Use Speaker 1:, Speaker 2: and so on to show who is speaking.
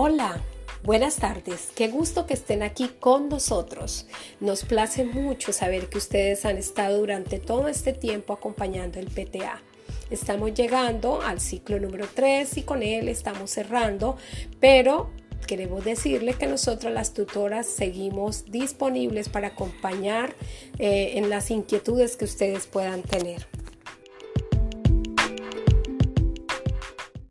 Speaker 1: Hola, buenas tardes. Qué gusto que estén aquí con nosotros. Nos place mucho saber que ustedes han estado durante todo este tiempo acompañando el PTA. Estamos llegando al ciclo número 3 y con él estamos cerrando, pero queremos decirle que nosotros las tutoras seguimos disponibles para acompañar eh, en las inquietudes que ustedes puedan tener.